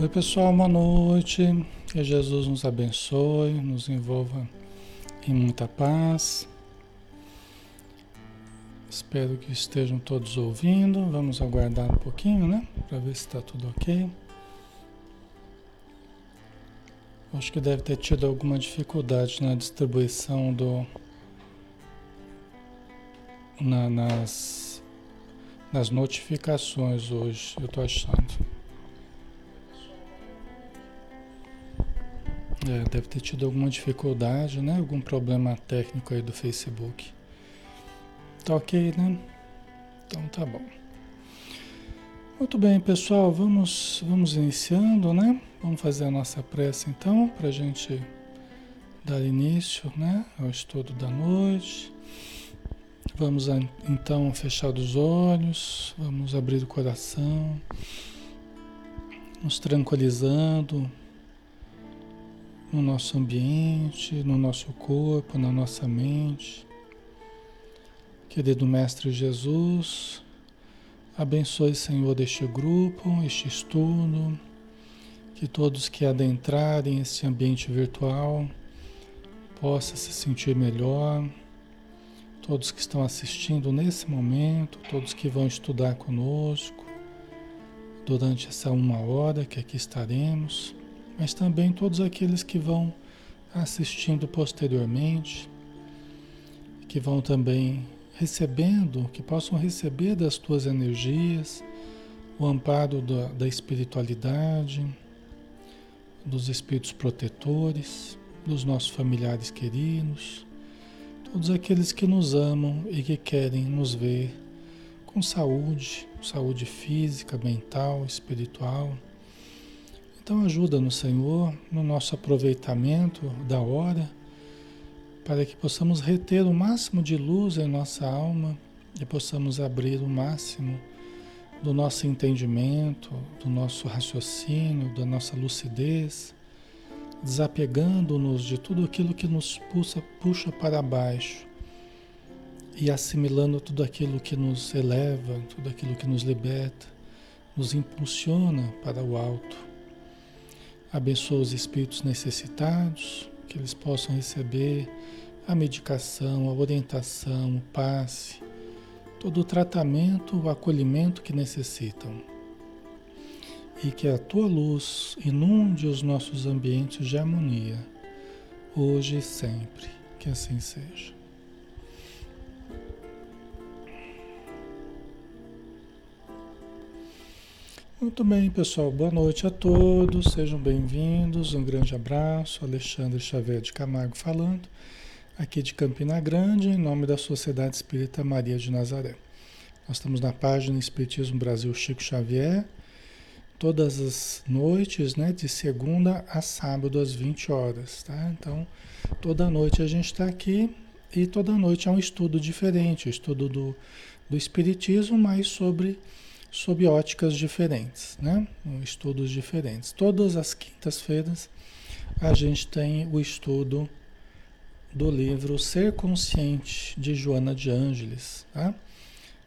Oi, pessoal, boa noite. Que Jesus nos abençoe, nos envolva em muita paz. Espero que estejam todos ouvindo. Vamos aguardar um pouquinho, né? Para ver se está tudo ok. Acho que deve ter tido alguma dificuldade na distribuição do. Na, nas, nas notificações hoje, eu estou achando. É, deve ter tido alguma dificuldade, né? Algum problema técnico aí do Facebook. Tá ok, né? Então tá bom. Muito bem, pessoal, vamos, vamos iniciando, né? Vamos fazer a nossa prece então, para a gente dar início, né? Ao estudo da noite. Vamos então fechar os olhos, vamos abrir o coração, nos tranquilizando no nosso ambiente, no nosso corpo, na nossa mente. Querido Mestre Jesus, abençoe, Senhor, este grupo, este estudo, que todos que adentrarem esse ambiente virtual possam se sentir melhor, todos que estão assistindo nesse momento, todos que vão estudar conosco durante essa uma hora que aqui estaremos mas também todos aqueles que vão assistindo posteriormente, que vão também recebendo, que possam receber das tuas energias, o amparo da, da espiritualidade, dos espíritos protetores, dos nossos familiares queridos, todos aqueles que nos amam e que querem nos ver com saúde, saúde física, mental, espiritual então ajuda-nos, Senhor, no nosso aproveitamento da hora, para que possamos reter o máximo de luz em nossa alma e possamos abrir o máximo do nosso entendimento, do nosso raciocínio, da nossa lucidez, desapegando-nos de tudo aquilo que nos puxa, puxa para baixo e assimilando tudo aquilo que nos eleva, tudo aquilo que nos liberta, nos impulsiona para o alto Abençoa os espíritos necessitados, que eles possam receber a medicação, a orientação, o passe, todo o tratamento, o acolhimento que necessitam. E que a tua luz inunde os nossos ambientes de harmonia, hoje e sempre. Que assim seja. Muito bem, pessoal. Boa noite a todos. Sejam bem-vindos. Um grande abraço. Alexandre Xavier de Camargo falando, aqui de Campina Grande, em nome da Sociedade Espírita Maria de Nazaré. Nós estamos na página Espiritismo Brasil Chico Xavier, todas as noites, né, de segunda a sábado às 20 horas, tá? Então, toda noite a gente está aqui e toda noite é um estudo diferente, estudo do, do Espiritismo, mas sobre sob óticas diferentes, né? estudos diferentes. Todas as quintas-feiras a gente tem o estudo do livro Ser Consciente de Joana de Ângeles, tá?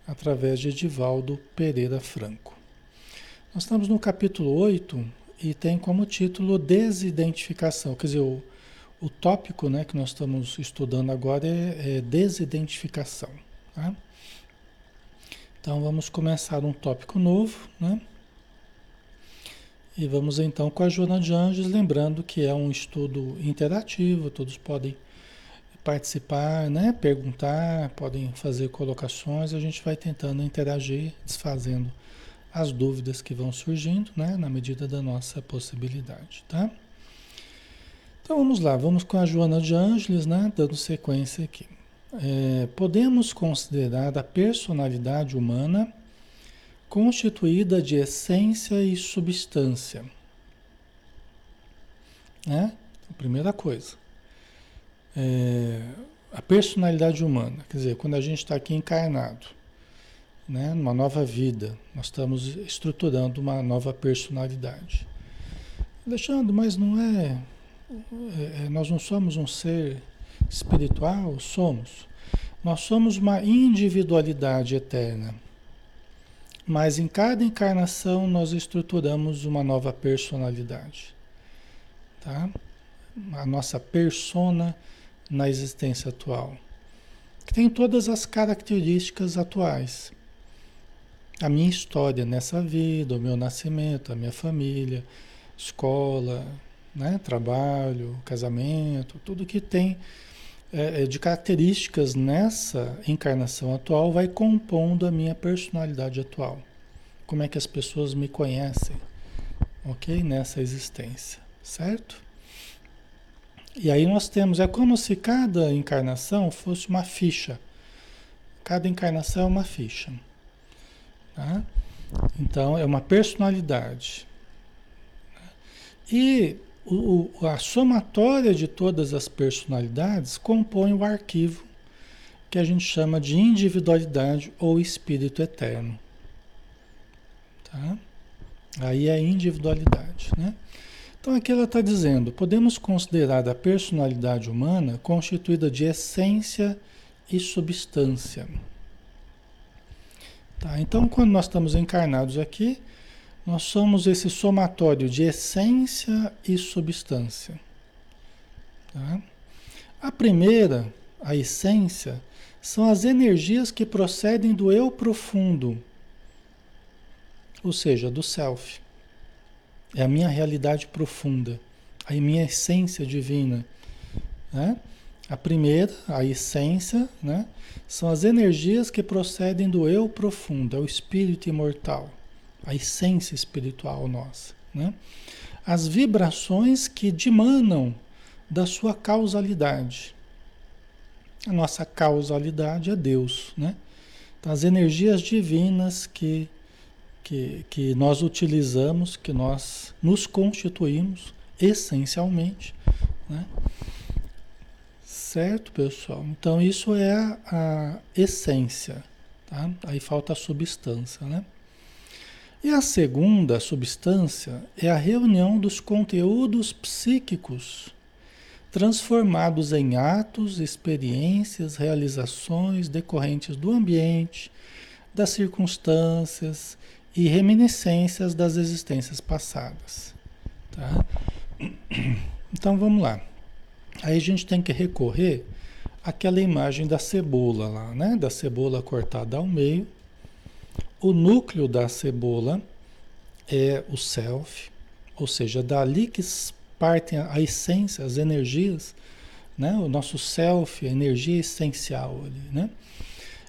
através de Edivaldo Pereira Franco. Nós estamos no capítulo 8 e tem como título Desidentificação, quer dizer, o, o tópico né, que nós estamos estudando agora é, é desidentificação. Tá? Então vamos começar um tópico novo, né? E vamos então com a Joana de Anjos, lembrando que é um estudo interativo, todos podem participar, né? perguntar, podem fazer colocações, a gente vai tentando interagir, desfazendo as dúvidas que vão surgindo, né? na medida da nossa possibilidade, tá? Então vamos lá, vamos com a Joana de Ângeles, né? dando sequência aqui é, podemos considerar a personalidade humana constituída de essência e substância. Né? A primeira coisa. É, a personalidade humana, quer dizer, quando a gente está aqui encarnado, né, numa nova vida, nós estamos estruturando uma nova personalidade. Alexandre, mas não é, é, é nós não somos um ser espiritual? Somos. Nós somos uma individualidade eterna. mas em cada encarnação nós estruturamos uma nova personalidade. Tá? A nossa persona na existência atual. Que tem todas as características atuais. A minha história nessa vida, o meu nascimento, a minha família, escola, né, trabalho, casamento, tudo que tem é, é, de características nessa encarnação atual vai compondo a minha personalidade atual. Como é que as pessoas me conhecem, ok? Nessa existência, certo? E aí nós temos, é como se cada encarnação fosse uma ficha. Cada encarnação é uma ficha. Tá? Então é uma personalidade. E o, a somatória de todas as personalidades compõe o arquivo que a gente chama de individualidade ou espírito eterno. Tá? Aí é individualidade, né? Então aqui ela está dizendo, podemos considerar a personalidade humana constituída de essência e substância. Tá? Então quando nós estamos encarnados aqui, nós somos esse somatório de essência e substância. Tá? A primeira, a essência, são as energias que procedem do eu profundo, ou seja, do self. É a minha realidade profunda, a minha essência divina. Né? A primeira, a essência, né? são as energias que procedem do eu profundo, é o espírito imortal a essência espiritual nossa. Né? As vibrações que dimanam da sua causalidade. A nossa causalidade é Deus. Né? Então, as energias divinas que, que, que nós utilizamos, que nós nos constituímos essencialmente. Né? Certo, pessoal? Então, isso é a, a essência. Tá? Aí falta a substância, né? E a segunda substância é a reunião dos conteúdos psíquicos, transformados em atos, experiências, realizações decorrentes do ambiente, das circunstâncias e reminiscências das existências passadas. Tá? Então vamos lá. Aí a gente tem que recorrer àquela imagem da cebola lá, né? Da cebola cortada ao meio o núcleo da cebola é o self, ou seja, dali que partem a essência, as energias, né? o nosso self, a energia essencial ali, né?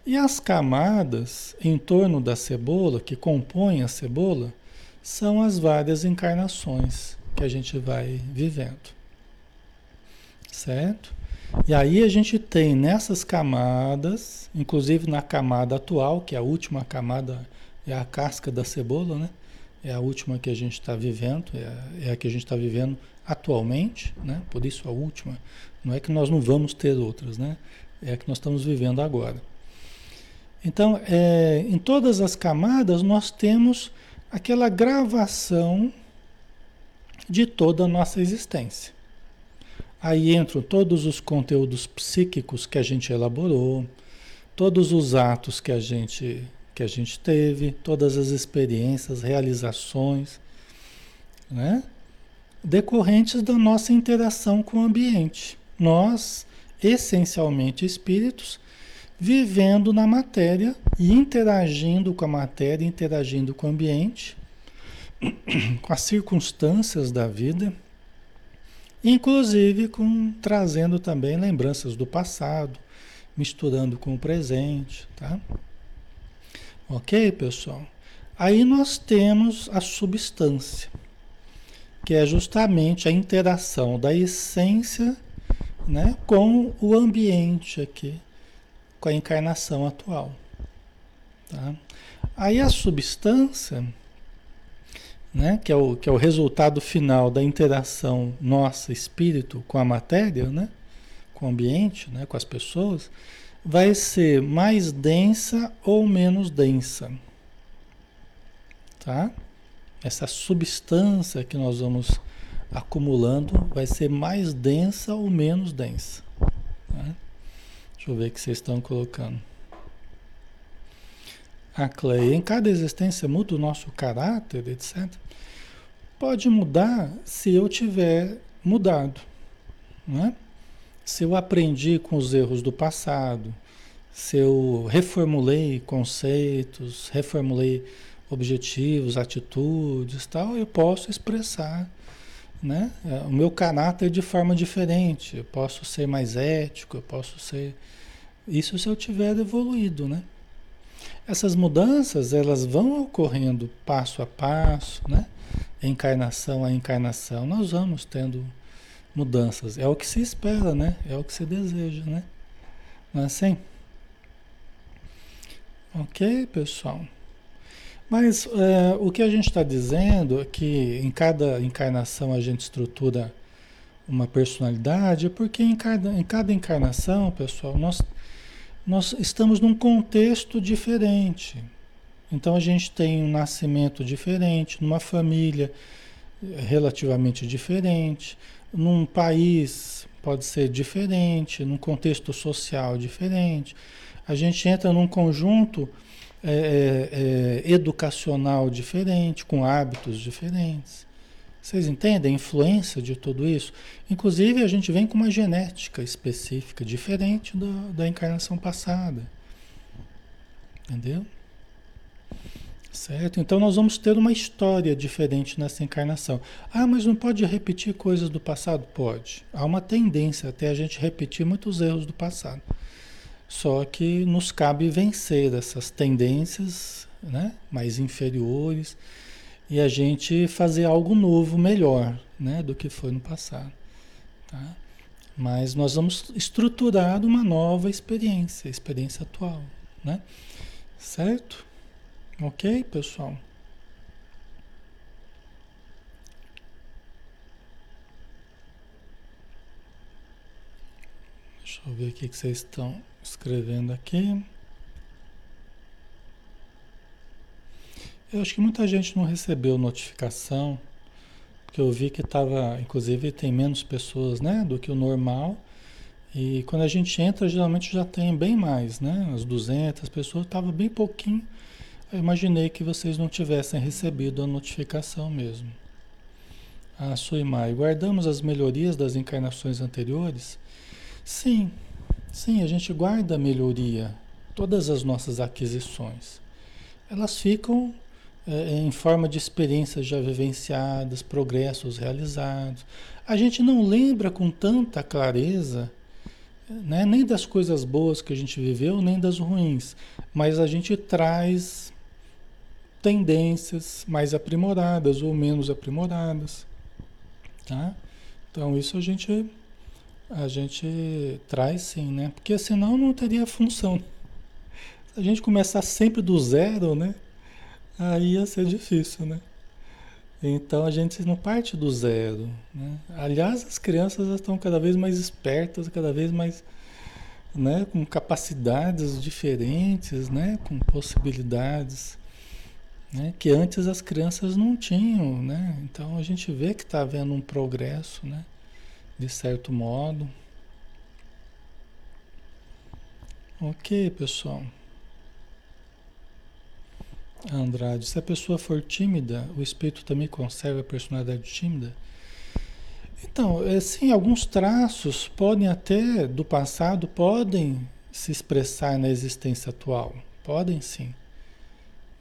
E as camadas em torno da cebola, que compõem a cebola, são as várias encarnações que a gente vai vivendo. Certo? E aí a gente tem nessas camadas, inclusive na camada atual, que é a última camada, é a casca da cebola, né? É a última que a gente está vivendo, é a, é a, que a gente está vivendo atualmente, né? Por isso a última. Não é que nós não vamos ter outras, né? É a que nós estamos vivendo agora. Então, é, em todas as camadas nós temos aquela gravação de toda a nossa existência. Aí entram todos os conteúdos psíquicos que a gente elaborou, todos os atos que a gente que a gente teve, todas as experiências, realizações, né? decorrentes da nossa interação com o ambiente. Nós, essencialmente espíritos, vivendo na matéria e interagindo com a matéria, interagindo com o ambiente, com as circunstâncias da vida inclusive com trazendo também lembranças do passado, misturando com o presente, tá? Ok, pessoal? Aí nós temos a substância, que é justamente a interação da essência né, com o ambiente aqui, com a encarnação atual. Tá? Aí a substância né? que, é o, que é o resultado final da interação nossa, espírito, com a matéria, né? com o ambiente, né? com as pessoas, vai ser mais densa ou menos densa. Tá? Essa substância que nós vamos acumulando vai ser mais densa ou menos densa. Tá? Deixa eu ver o que vocês estão colocando. A Cleia, em cada existência muda o nosso caráter, etc. Pode mudar se eu tiver mudado, né? Se eu aprendi com os erros do passado, se eu reformulei conceitos, reformulei objetivos, atitudes, tal, eu posso expressar, né? O meu caráter de forma diferente. Eu posso ser mais ético, eu posso ser isso se eu tiver evoluído, né? Essas mudanças, elas vão ocorrendo passo a passo, né? Encarnação a encarnação, nós vamos tendo mudanças. É o que se espera, né? É o que se deseja, né? Não é assim? Ok, pessoal? Mas é, o que a gente está dizendo é que em cada encarnação a gente estrutura uma personalidade, porque em cada, em cada encarnação, pessoal, nós nós estamos num contexto diferente. Então a gente tem um nascimento diferente, numa família relativamente diferente, num país pode ser diferente, num contexto social diferente. A gente entra num conjunto é, é educacional diferente, com hábitos diferentes. Vocês entendem a influência de tudo isso? Inclusive, a gente vem com uma genética específica, diferente da, da encarnação passada. Entendeu? Certo? Então, nós vamos ter uma história diferente nessa encarnação. Ah, mas não pode repetir coisas do passado? Pode. Há uma tendência até a gente repetir muitos erros do passado. Só que nos cabe vencer essas tendências né, mais inferiores e a gente fazer algo novo, melhor, né, do que foi no passado, tá? Mas nós vamos estruturar uma nova experiência, experiência atual, né? Certo? Ok, pessoal? Deixa eu ver o que vocês estão escrevendo aqui. Eu acho que muita gente não recebeu notificação, porque eu vi que estava, inclusive tem menos pessoas, né, do que o normal. E quando a gente entra, geralmente já tem bem mais, né? As 200 pessoas, estava bem pouquinho. Eu imaginei que vocês não tivessem recebido a notificação mesmo. Ah, Suimai, guardamos as melhorias das encarnações anteriores? Sim, sim, a gente guarda a melhoria, todas as nossas aquisições. Elas ficam é, em forma de experiências já vivenciadas, progressos realizados. A gente não lembra com tanta clareza né, nem das coisas boas que a gente viveu, nem das ruins, mas a gente traz tendências mais aprimoradas ou menos aprimoradas. Tá? Então isso a gente a gente traz sim, né? Porque senão não teria função. Se a gente começar sempre do zero, né? Aí ia ser difícil, né? Então a gente não parte do zero. Né? Aliás, as crianças estão cada vez mais espertas, cada vez mais né, com capacidades diferentes, né, com possibilidades né, que antes as crianças não tinham. Né? Então a gente vê que está havendo um progresso, né, de certo modo. Ok, pessoal. Andrade, se a pessoa for tímida, o espírito também conserva a personalidade tímida? Então, é, sim, alguns traços podem até do passado podem se expressar na existência atual, podem sim,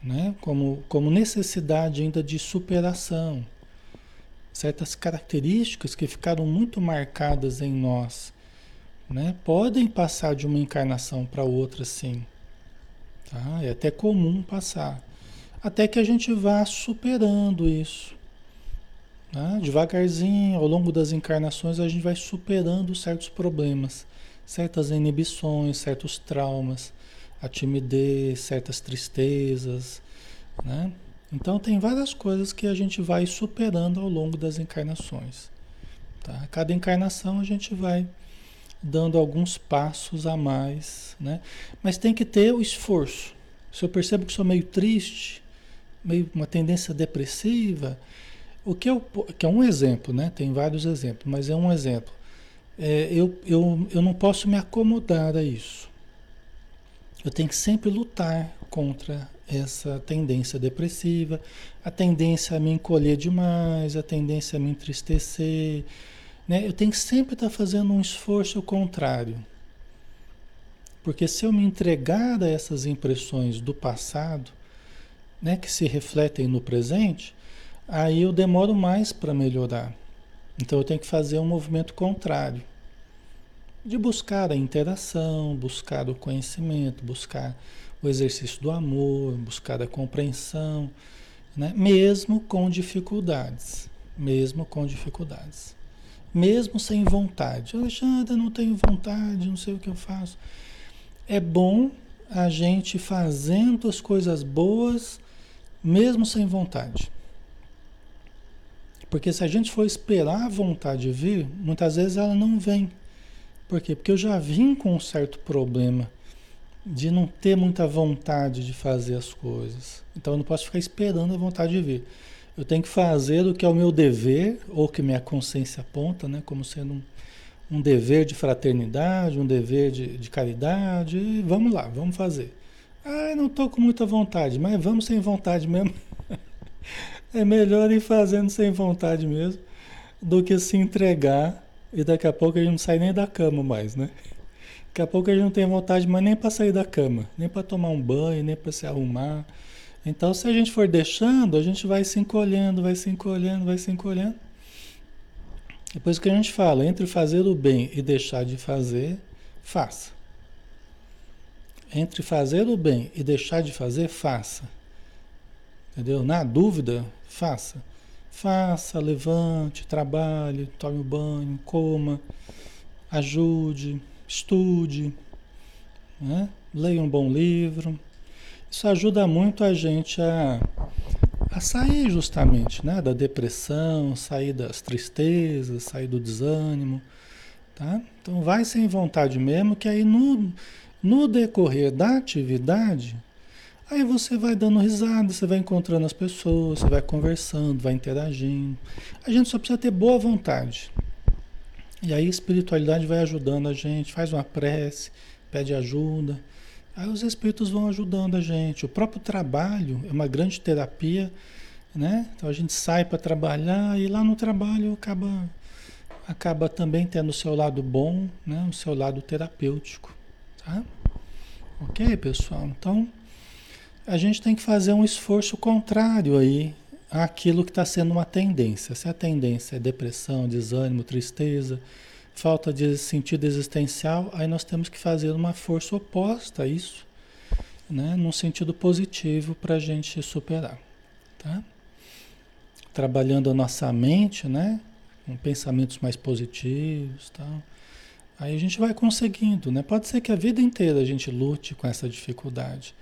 né? Como como necessidade ainda de superação, certas características que ficaram muito marcadas em nós, né? Podem passar de uma encarnação para outra, sim. Tá? É até comum passar até que a gente vá superando isso. Né? Devagarzinho, ao longo das encarnações, a gente vai superando certos problemas, certas inibições, certos traumas, a timidez, certas tristezas. Né? Então, tem várias coisas que a gente vai superando ao longo das encarnações. Tá? Cada encarnação a gente vai dando alguns passos a mais, né? Mas tem que ter o esforço. Se eu percebo que sou meio triste, meio uma tendência depressiva. O que, eu, que é um exemplo, né? Tem vários exemplos, mas é um exemplo. É, eu, eu, eu não posso me acomodar a isso. Eu tenho que sempre lutar contra essa tendência depressiva, a tendência a me encolher demais, a tendência a me entristecer. Né? Eu tenho que sempre estar fazendo um esforço contrário. Porque se eu me entregar a essas impressões do passado, né, que se refletem no presente, aí eu demoro mais para melhorar. Então eu tenho que fazer um movimento contrário. De buscar a interação, buscar o conhecimento, buscar o exercício do amor, buscar a compreensão, né? mesmo com dificuldades. Mesmo com dificuldades. Mesmo sem vontade. Alexandre, não tenho vontade, não sei o que eu faço. É bom a gente fazendo as coisas boas, mesmo sem vontade. Porque se a gente for esperar a vontade vir, muitas vezes ela não vem. Por quê? Porque eu já vim com um certo problema de não ter muita vontade de fazer as coisas. Então eu não posso ficar esperando a vontade de vir. Eu tenho que fazer o que é o meu dever, ou que minha consciência aponta, né, como sendo um, um dever de fraternidade, um dever de, de caridade. E vamos lá, vamos fazer. Ah, não estou com muita vontade, mas vamos sem vontade mesmo. É melhor ir fazendo sem vontade mesmo do que se entregar e daqui a pouco a gente não sai nem da cama mais, né? Daqui a pouco a gente não tem vontade mais nem para sair da cama, nem para tomar um banho, nem para se arrumar. Então, se a gente for deixando, a gente vai se encolhendo, vai se encolhendo, vai se encolhendo. Depois que a gente fala, entre fazer o bem e deixar de fazer, faça. Entre fazer o bem e deixar de fazer, faça. Entendeu? Na dúvida, faça. Faça, levante, trabalhe, tome o banho, coma, ajude, estude, né? leia um bom livro. Isso ajuda muito a gente a, a sair justamente né? da depressão, sair das tristezas, sair do desânimo. Tá? Então vai sem vontade mesmo, que aí no, no decorrer da atividade Aí você vai dando risada, você vai encontrando as pessoas, você vai conversando, vai interagindo. A gente só precisa ter boa vontade. E aí a espiritualidade vai ajudando a gente, faz uma prece, pede ajuda. Aí os espíritos vão ajudando a gente. O próprio trabalho é uma grande terapia, né? Então a gente sai para trabalhar e lá no trabalho acaba acaba também tendo o seu lado bom, né? O seu lado terapêutico, tá? OK, pessoal? Então, a gente tem que fazer um esforço contrário aí àquilo que está sendo uma tendência. Se a tendência é depressão, desânimo, tristeza, falta de sentido existencial, aí nós temos que fazer uma força oposta a isso, né? num sentido positivo para a gente superar. Tá? Trabalhando a nossa mente, né? com pensamentos mais positivos tal. Aí a gente vai conseguindo, né? Pode ser que a vida inteira a gente lute com essa dificuldade.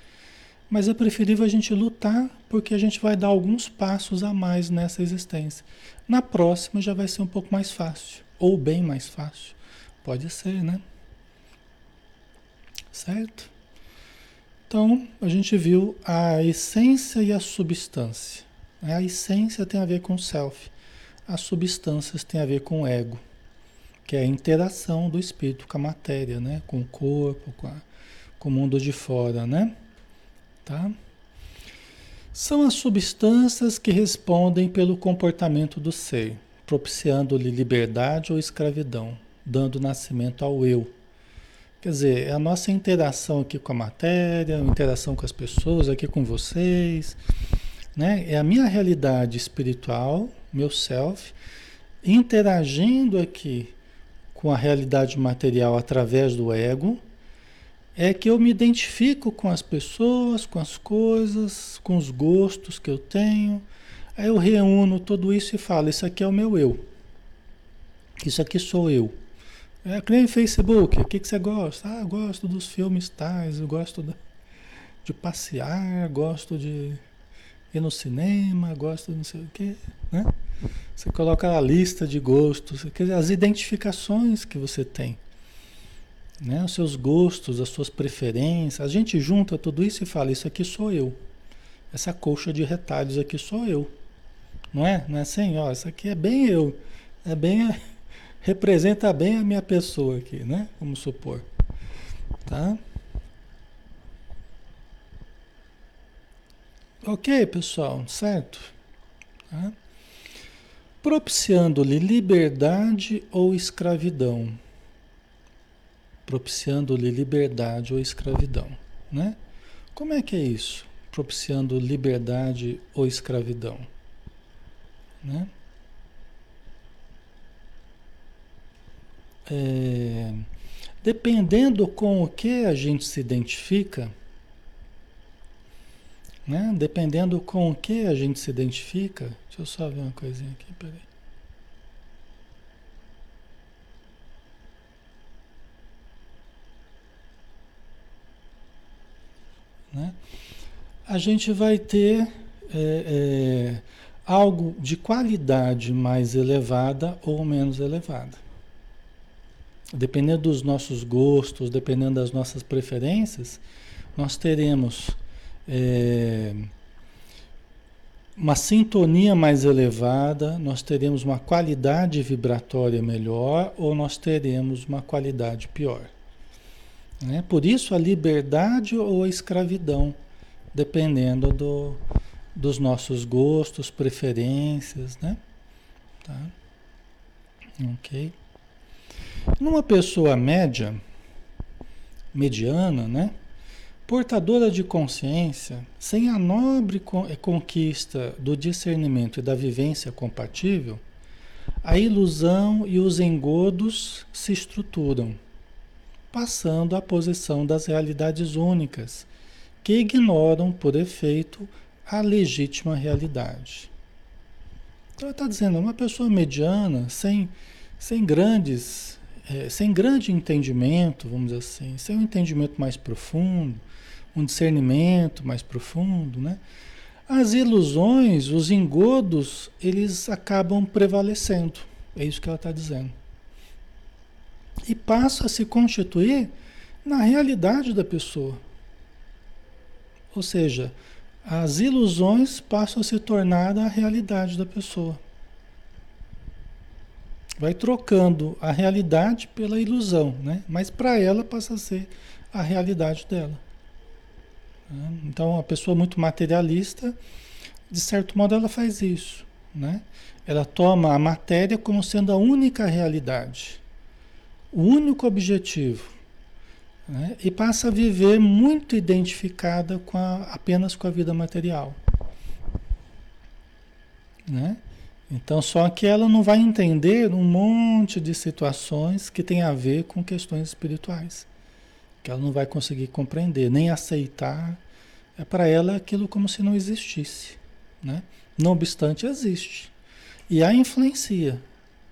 Mas é preferível a gente lutar porque a gente vai dar alguns passos a mais nessa existência. Na próxima já vai ser um pouco mais fácil, ou bem mais fácil. Pode ser, né? Certo? Então, a gente viu a essência e a substância. A essência tem a ver com o self, as substâncias têm a ver com o ego, que é a interação do espírito com a matéria, né? com o corpo, com, a, com o mundo de fora, né? Tá? São as substâncias que respondem pelo comportamento do ser, propiciando-lhe liberdade ou escravidão, dando nascimento ao eu. Quer dizer, é a nossa interação aqui com a matéria, a interação com as pessoas, aqui com vocês, né? É a minha realidade espiritual, meu self, interagindo aqui com a realidade material através do ego, é que eu me identifico com as pessoas, com as coisas, com os gostos que eu tenho. Aí eu reúno tudo isso e falo: Isso aqui é o meu eu. Isso aqui sou eu. É que nem Facebook. O que, que você gosta? Ah, eu gosto dos filmes tais, eu gosto de passear, gosto de ir no cinema, gosto de não sei o quê. Né? Você coloca a lista de gostos, as identificações que você tem né? os seus gostos, as suas preferências. A gente junta tudo isso e fala: Isso aqui sou eu. Essa colcha de retalhos aqui sou eu. Não é? Não é assim? Ó, isso aqui é bem eu. É bem. representa bem a minha pessoa aqui, né? Vamos supor. Tá? Ok, pessoal, certo? Tá? Propiciando-lhe liberdade ou escravidão. Propiciando-lhe liberdade ou escravidão, né? Como é que é isso? Propiciando liberdade ou escravidão, né? É, dependendo com o que a gente se identifica, né? Dependendo com o que a gente se identifica. Deixa eu só ver uma coisinha aqui, peraí. Né? A gente vai ter é, é, algo de qualidade mais elevada ou menos elevada. Dependendo dos nossos gostos, dependendo das nossas preferências, nós teremos é, uma sintonia mais elevada, nós teremos uma qualidade vibratória melhor ou nós teremos uma qualidade pior. Né? Por isso a liberdade ou a escravidão, dependendo do, dos nossos gostos, preferências, né? Tá? Ok. Numa pessoa média, mediana, né? Portadora de consciência, sem a nobre eh, conquista do discernimento e da vivência compatível, a ilusão e os engodos se estruturam, passando à posição das realidades únicas, que ignoram, por efeito, a legítima realidade. Então, está dizendo, uma pessoa mediana, sem, sem grandes, é, sem grande entendimento, vamos dizer assim, sem um entendimento mais profundo, um discernimento mais profundo, né? As ilusões, os engodos, eles acabam prevalecendo. É isso que ela está dizendo. E passa a se constituir na realidade da pessoa. Ou seja, as ilusões passam a se tornar a realidade da pessoa. Vai trocando a realidade pela ilusão, né? Mas para ela passa a ser a realidade dela. Né? Então, a pessoa muito materialista, de certo modo, ela faz isso. Né? Ela toma a matéria como sendo a única realidade, o único objetivo. Né? E passa a viver muito identificada com a, apenas com a vida material. Né? Então, só que ela não vai entender um monte de situações que tem a ver com questões espirituais que ela não vai conseguir compreender, nem aceitar. É para ela aquilo como se não existisse. Né? Não obstante, existe. E a influencia.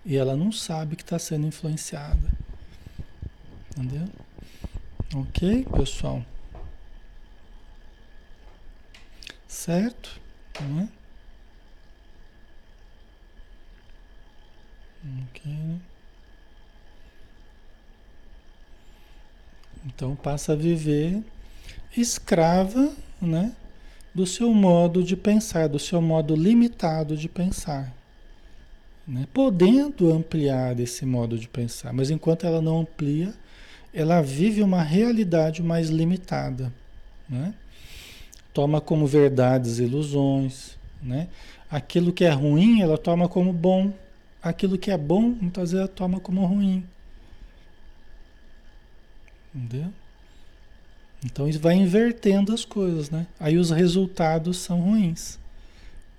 E ela não sabe que está sendo influenciada. Entendeu? Ok, pessoal? Certo? Né? Então passa a viver escrava, né, do seu modo de pensar, do seu modo limitado de pensar. Né? Podendo ampliar esse modo de pensar, mas enquanto ela não amplia, ela vive uma realidade mais limitada. Né? Toma como verdades ilusões. Né? Aquilo que é ruim, ela toma como bom. Aquilo que é bom, muitas vezes toma como ruim. Entendeu? Então isso vai invertendo as coisas, né? Aí os resultados são ruins.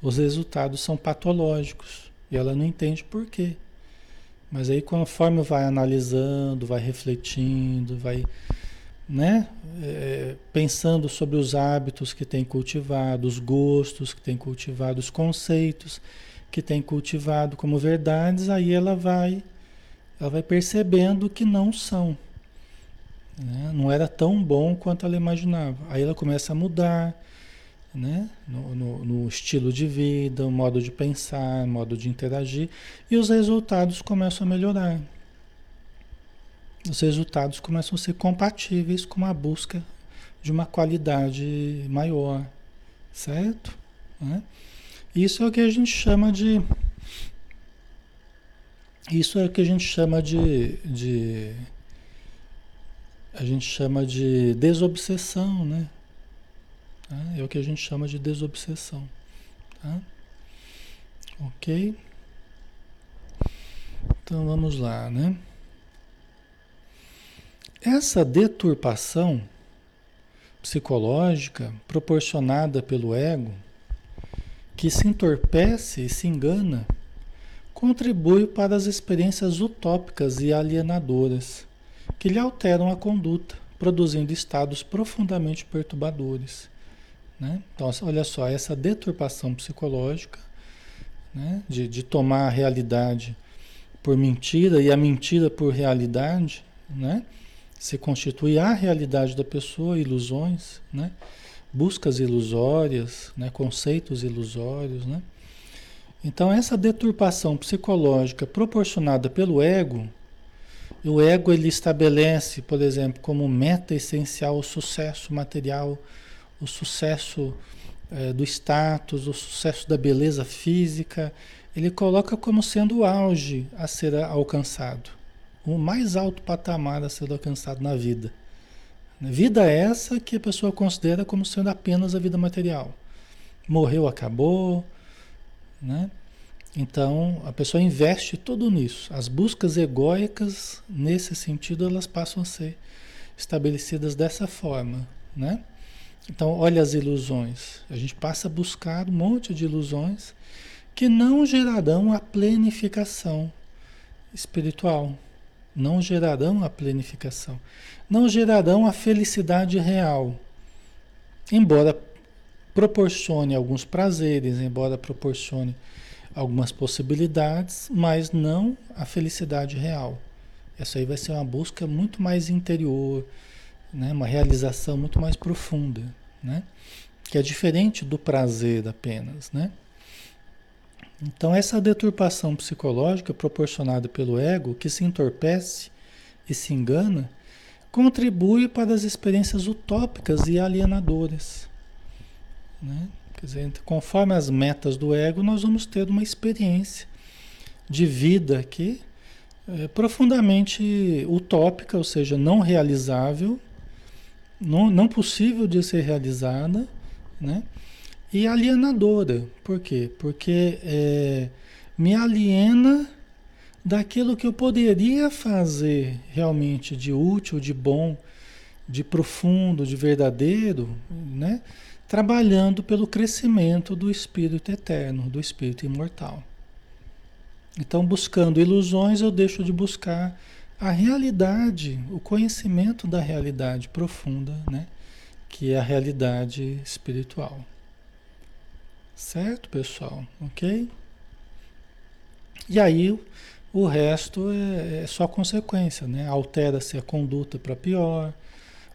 Os resultados são patológicos. E ela não entende por quê. Mas aí conforme vai analisando, vai refletindo, vai né, é, pensando sobre os hábitos que tem cultivado, os gostos que tem cultivado, os conceitos que tem cultivado como verdades, aí ela vai, ela vai percebendo que não são. Né? Não era tão bom quanto ela imaginava. Aí ela começa a mudar né? No, no, no, estilo de vida, o modo de pensar, modo de interagir, e os resultados começam a melhorar. Os resultados começam a ser compatíveis com a busca de uma qualidade maior, certo? Né? Isso é o que a gente chama de. Isso é o que a gente chama de, de a gente chama de desobsessão, né? É o que a gente chama de desobsessão. Tá? Ok? Então vamos lá, né? Essa deturpação psicológica proporcionada pelo ego, que se entorpece e se engana, contribui para as experiências utópicas e alienadoras, que lhe alteram a conduta, produzindo estados profundamente perturbadores. Né? Então, olha só, essa deturpação psicológica né? de, de tomar a realidade por mentira e a mentira por realidade, né? se constitui a realidade da pessoa, ilusões, né? Buscas ilusórias, né? conceitos ilusórios. Né? Então, essa deturpação psicológica proporcionada pelo ego, o ego ele estabelece, por exemplo, como meta essencial o sucesso material, o sucesso é, do status, o sucesso da beleza física, ele coloca como sendo o auge a ser alcançado o mais alto patamar a ser alcançado na vida. Vida essa que a pessoa considera como sendo apenas a vida material. Morreu, acabou, né? Então, a pessoa investe tudo nisso. As buscas egóicas, nesse sentido, elas passam a ser estabelecidas dessa forma, né? Então, olha as ilusões. A gente passa a buscar um monte de ilusões que não gerarão a plenificação espiritual não gerarão a planificação, não gerarão a felicidade real. Embora proporcione alguns prazeres, embora proporcione algumas possibilidades, mas não a felicidade real. Essa aí vai ser uma busca muito mais interior, né? uma realização muito mais profunda, né? que é diferente do prazer apenas. Né? Então, essa deturpação psicológica proporcionada pelo ego, que se entorpece e se engana, contribui para as experiências utópicas e alienadoras. Né? Quer dizer, conforme as metas do ego, nós vamos ter uma experiência de vida aqui é, profundamente utópica, ou seja, não realizável, não, não possível de ser realizada, né? e alienadora. Por quê? Porque é, me aliena daquilo que eu poderia fazer realmente de útil, de bom, de profundo, de verdadeiro, né? trabalhando pelo crescimento do espírito eterno, do espírito imortal. Então, buscando ilusões, eu deixo de buscar a realidade, o conhecimento da realidade profunda, né? que é a realidade espiritual. Certo, pessoal? Ok? E aí o resto é, é só consequência, né? Altera-se a conduta para pior,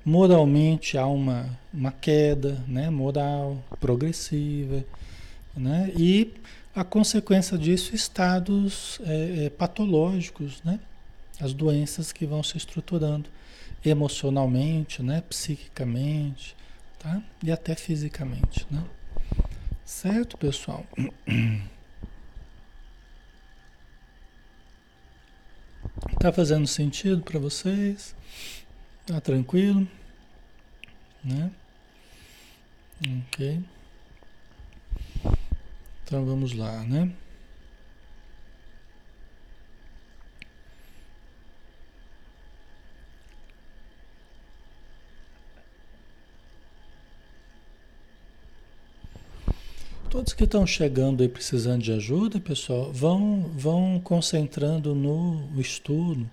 moralmente há uma, uma queda né? moral progressiva, né? E a consequência disso, estados é, é, patológicos, né? As doenças que vão se estruturando emocionalmente, né? Psiquicamente, tá? E até fisicamente, né? Certo, pessoal? Tá fazendo sentido para vocês? Tá tranquilo? Né? Ok. Então vamos lá, né? Todos que estão chegando aí precisando de ajuda, pessoal, vão, vão concentrando no estudo,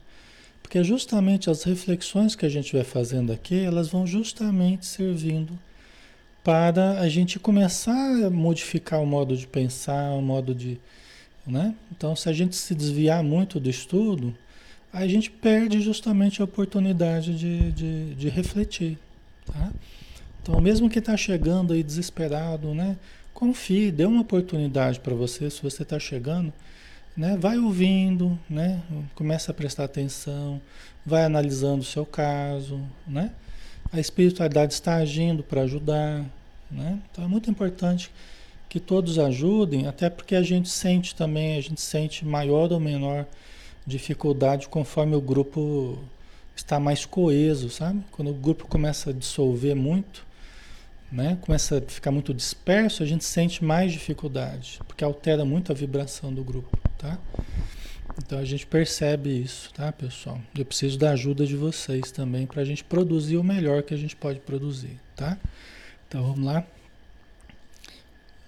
porque justamente as reflexões que a gente vai fazendo aqui, elas vão justamente servindo para a gente começar a modificar o modo de pensar, o modo de. Né? Então, se a gente se desviar muito do estudo, a gente perde justamente a oportunidade de, de, de refletir. Tá? Então, mesmo que está chegando aí desesperado, né? Confie, dê uma oportunidade para você, se você está chegando, né? Vai ouvindo, né? Começa a prestar atenção, vai analisando o seu caso, né? A espiritualidade está agindo para ajudar, né? Então é muito importante que todos ajudem, até porque a gente sente também, a gente sente maior ou menor dificuldade conforme o grupo está mais coeso, sabe? Quando o grupo começa a dissolver muito, né, começa a ficar muito disperso, a gente sente mais dificuldade, porque altera muito a vibração do grupo, tá? Então a gente percebe isso, tá, pessoal? Eu preciso da ajuda de vocês também para a gente produzir o melhor que a gente pode produzir, tá? Então vamos lá.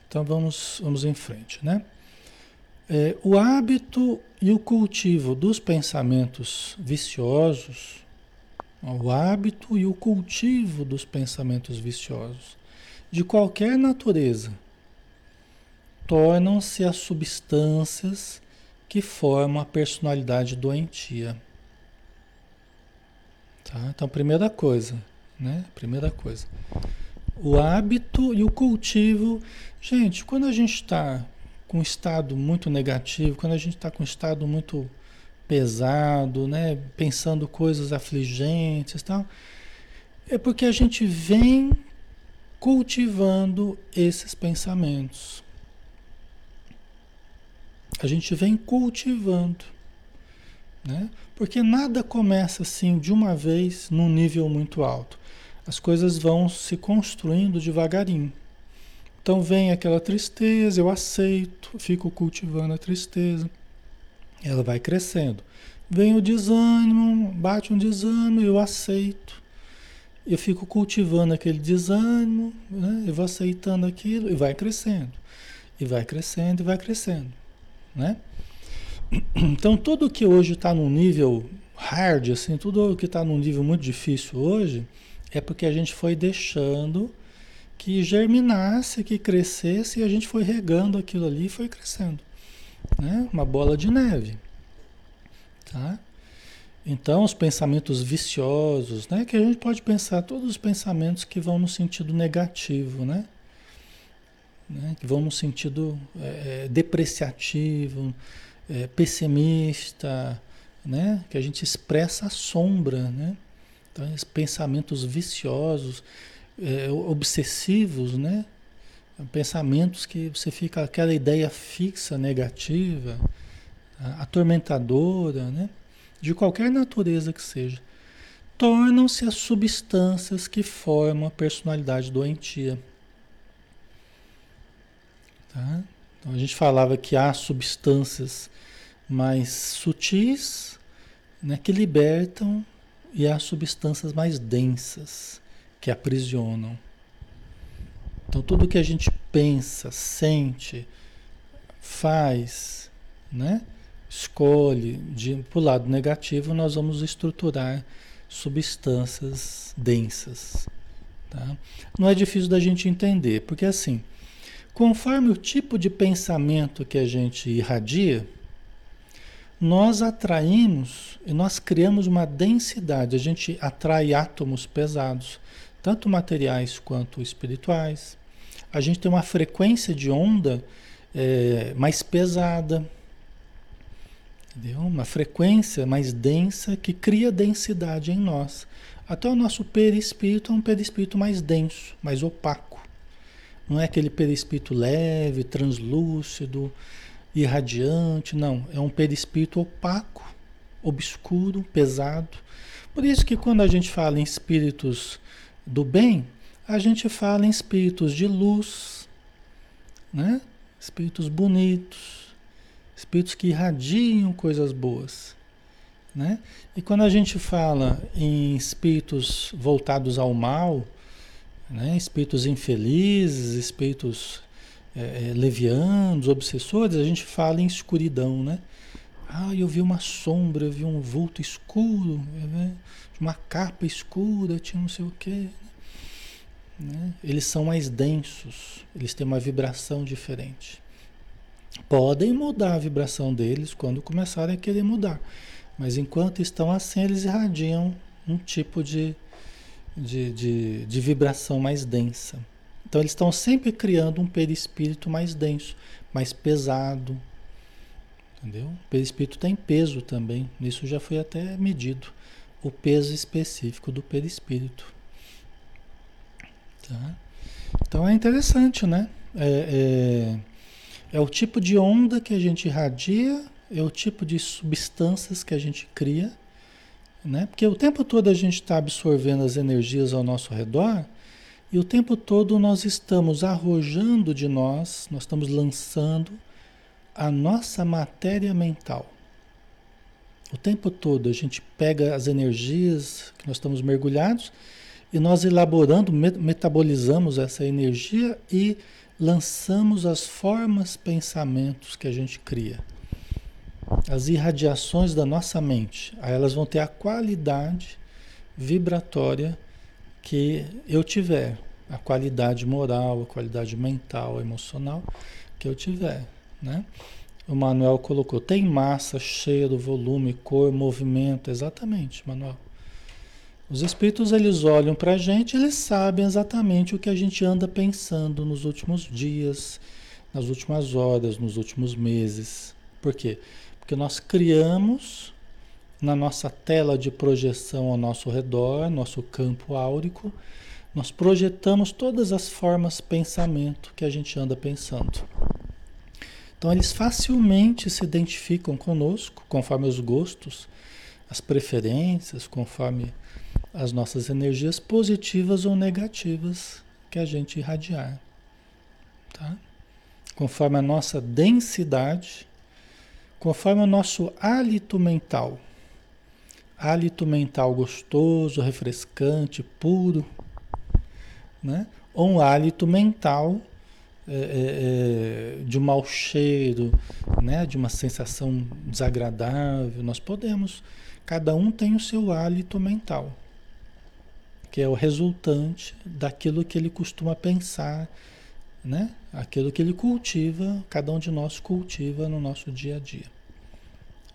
Então vamos, vamos em frente, né? É, o hábito e o cultivo dos pensamentos viciosos, o hábito e o cultivo dos pensamentos viciosos, de qualquer natureza, tornam-se as substâncias que formam a personalidade doentia. Tá? Então, primeira coisa, né? Primeira coisa. O hábito e o cultivo. Gente, quando a gente está com um estado muito negativo, quando a gente está com um estado muito pesado, né? Pensando coisas afligentes tal, é porque a gente vem cultivando esses pensamentos a gente vem cultivando, né? Porque nada começa assim de uma vez num nível muito alto. As coisas vão se construindo devagarinho. Então vem aquela tristeza, eu aceito, fico cultivando a tristeza. Ela vai crescendo. Vem o desânimo, bate um desânimo, eu aceito. Eu fico cultivando aquele desânimo, né? eu vou aceitando aquilo e vai crescendo. E vai crescendo e vai crescendo né? Então tudo que hoje está num nível hard, assim, tudo que está num nível muito difícil hoje, é porque a gente foi deixando que germinasse, que crescesse e a gente foi regando aquilo ali e foi crescendo, né? Uma bola de neve, tá? Então os pensamentos viciosos, né? Que a gente pode pensar todos os pensamentos que vão no sentido negativo, né? né, que vão no sentido é, é, depreciativo, é, pessimista, né, que a gente expressa a sombra, né? Então, pensamentos viciosos, é, obsessivos, né? Pensamentos que você fica aquela ideia fixa, negativa, atormentadora, né? De qualquer natureza que seja, tornam-se as substâncias que formam a personalidade doentia. Tá? Então a gente falava que há substâncias mais sutis né, que libertam e há substâncias mais densas que aprisionam. Então tudo que a gente pensa, sente, faz, né, escolhe de para o lado negativo, nós vamos estruturar substâncias densas. Tá? Não é difícil da gente entender, porque assim, Conforme o tipo de pensamento que a gente irradia, nós atraímos e nós criamos uma densidade. A gente atrai átomos pesados, tanto materiais quanto espirituais. A gente tem uma frequência de onda é, mais pesada, entendeu? uma frequência mais densa que cria densidade em nós. Até o nosso perispírito é um perispírito mais denso, mais opaco. Não é aquele perispírito leve, translúcido, irradiante, não. É um perispírito opaco, obscuro, pesado. Por isso que quando a gente fala em espíritos do bem, a gente fala em espíritos de luz, né? Espíritos bonitos, espíritos que irradiam coisas boas, né? E quando a gente fala em espíritos voltados ao mal, né? espíritos infelizes, espíritos é, levianos, obsessores, a gente fala em escuridão, né? Ah, eu vi uma sombra, eu vi um vulto escuro, uma capa escura, tinha não sei o quê. Né? Eles são mais densos, eles têm uma vibração diferente. Podem mudar a vibração deles quando começarem a querer mudar, mas enquanto estão assim, eles irradiam um tipo de, de, de, de vibração mais densa. Então eles estão sempre criando um perispírito mais denso, mais pesado. Entendeu? O perispírito tem peso também. Isso já foi até medido. O peso específico do perispírito. Tá? Então é interessante, né? É, é, é o tipo de onda que a gente irradia, é o tipo de substâncias que a gente cria né? Porque o tempo todo a gente está absorvendo as energias ao nosso redor E o tempo todo nós estamos arrojando de nós, nós estamos lançando a nossa matéria mental. O tempo todo a gente pega as energias que nós estamos mergulhados e nós elaborando, metabolizamos essa energia e lançamos as formas, pensamentos que a gente cria. As irradiações da nossa mente, elas vão ter a qualidade vibratória que eu tiver, a qualidade moral, a qualidade mental, emocional que eu tiver, né? O Manuel colocou, tem massa, cheiro, volume, cor, movimento, exatamente, Manuel. Os espíritos eles olham para a gente, eles sabem exatamente o que a gente anda pensando nos últimos dias, nas últimas horas, nos últimos meses. Por quê? Porque nós criamos na nossa tela de projeção ao nosso redor, nosso campo áurico, nós projetamos todas as formas pensamento que a gente anda pensando. Então eles facilmente se identificam conosco, conforme os gostos, as preferências, conforme as nossas energias positivas ou negativas que a gente irradiar. Tá? Conforme a nossa densidade, conforme o nosso hálito mental hálito mental gostoso, refrescante, puro, né? ou um hálito mental é, é, é, de mau cheiro, né? de uma sensação desagradável. Nós podemos, cada um tem o seu hálito mental, que é o resultante daquilo que ele costuma pensar, né? aquilo que ele cultiva, cada um de nós cultiva no nosso dia a dia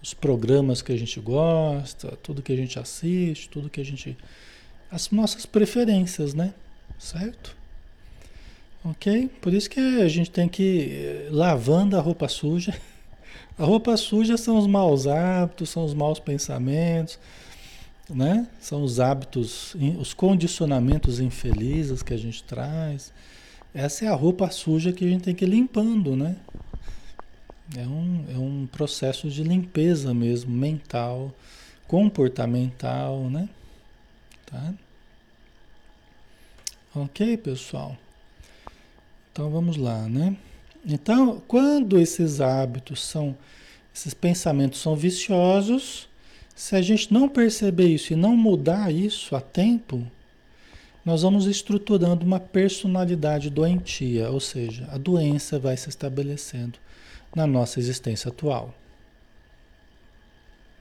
os programas que a gente gosta, tudo que a gente assiste, tudo que a gente. as nossas preferências, né? Certo? Ok? Por isso que a gente tem que ir eh, lavando a roupa suja. A roupa suja são os maus hábitos, são os maus pensamentos, né? São os hábitos, os condicionamentos infelizes que a gente traz. Essa é a roupa suja que a gente tem que ir limpando, né? É um, é um processo de limpeza mesmo, mental, comportamental, né? Tá? Ok, pessoal? Então vamos lá, né? Então, quando esses hábitos são, esses pensamentos são viciosos, se a gente não perceber isso e não mudar isso a tempo, nós vamos estruturando uma personalidade doentia, ou seja, a doença vai se estabelecendo na nossa existência atual.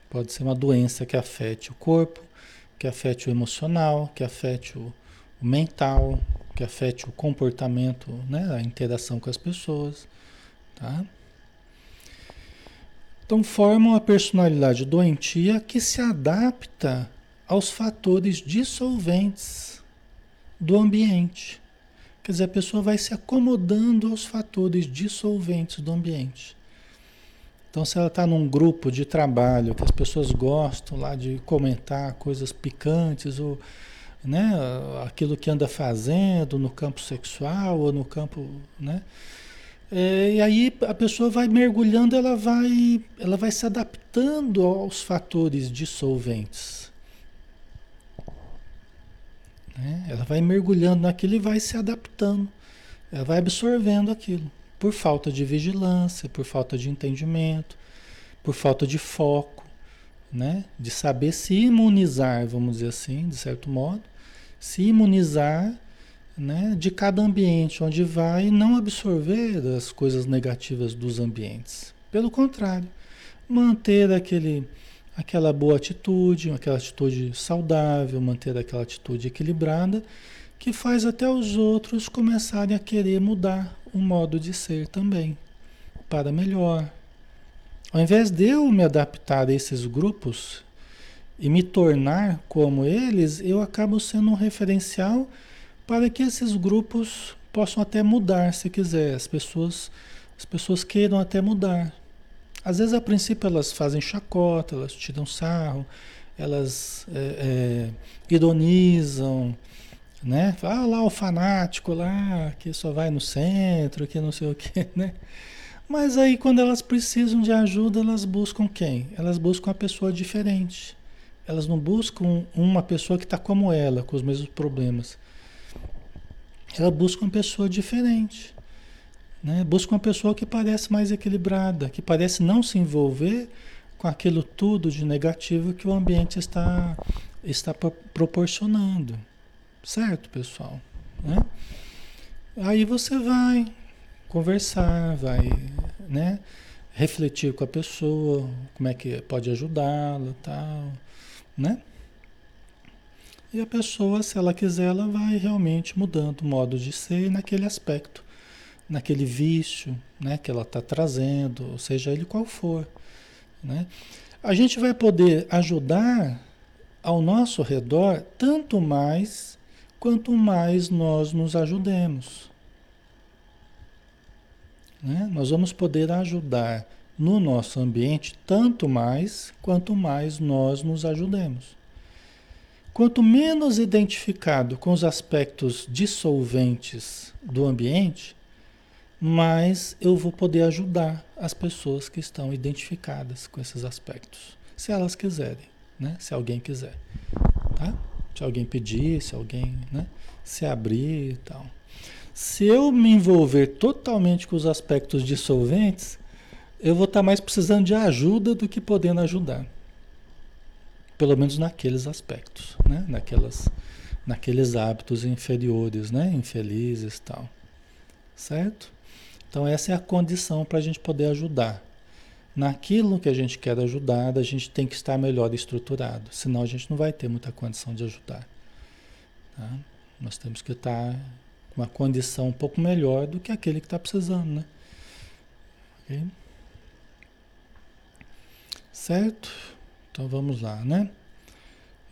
Pode ser uma doença que afete o corpo, que afete o emocional, que afete o, mental, que afete o comportamento, né, a interação com as pessoas, tá? Então forma uma personalidade doentia que se adapta aos fatores dissolventes do ambiente. Quer dizer, a pessoa vai se acomodando aos fatores dissolventes do ambiente. Então, se ela está num grupo de trabalho que as pessoas gostam lá de comentar coisas picantes ou né, aquilo que anda fazendo no campo sexual ou no campo, né? É, e aí a pessoa vai mergulhando, ela vai, ela vai se adaptando aos fatores dissolventes. Né? Ela vai mergulhando naquilo e vai se adaptando. Ela vai absorvendo aquilo. Por falta de vigilância, por falta de entendimento, por falta de foco, né? de saber se imunizar, vamos dizer assim, de certo modo, se imunizar né, de cada ambiente onde vai não absorver as coisas negativas dos ambientes. Pelo contrário, manter aquele aquela boa atitude, aquela atitude saudável, manter aquela atitude equilibrada, que faz até os outros começarem a querer mudar o modo de ser também, para melhor. Ao invés de eu me adaptar a esses grupos e me tornar como eles, eu acabo sendo um referencial para que esses grupos possam até mudar, se quiser. As pessoas, as pessoas queiram até mudar. Às vezes, a princípio, elas fazem chacota, elas tiram sarro, elas é, é, ironizam, né? Ah, lá o fanático lá, que só vai no centro, que não sei o quê, né? Mas aí, quando elas precisam de ajuda, elas buscam quem? Elas buscam a pessoa diferente. Elas não buscam uma pessoa que está como ela, com os mesmos problemas. Ela busca uma pessoa diferente. Né? Busca uma pessoa que parece mais equilibrada, que parece não se envolver com aquilo tudo de negativo que o ambiente está, está proporcionando. Certo, pessoal? Né? Aí você vai conversar, vai né, refletir com a pessoa, como é que pode ajudá-la tal, né? E a pessoa, se ela quiser, ela vai realmente mudando o modo de ser naquele aspecto, naquele vício né, que ela está trazendo, seja ele qual for. Né? A gente vai poder ajudar ao nosso redor tanto mais quanto mais nós nos ajudemos. Né? Nós vamos poder ajudar no nosso ambiente tanto mais quanto mais nós nos ajudemos. Quanto menos identificado com os aspectos dissolventes do ambiente, mais eu vou poder ajudar as pessoas que estão identificadas com esses aspectos, se elas quiserem, né? Se alguém quiser, tá? Se alguém pedir, se alguém, né? Se abrir e tal. Se eu me envolver totalmente com os aspectos dissolventes, eu vou estar mais precisando de ajuda do que podendo ajudar. Pelo menos naqueles aspectos, né? Naquelas, naqueles hábitos inferiores, né? Infelizes tal. Certo? Então, essa é a condição para a gente poder ajudar. Naquilo que a gente quer ajudar, a gente tem que estar melhor estruturado, senão a gente não vai ter muita condição de ajudar. Tá? Nós temos que estar com uma condição um pouco melhor do que aquele que está precisando, né? Okay? Certo? Então vamos lá, né?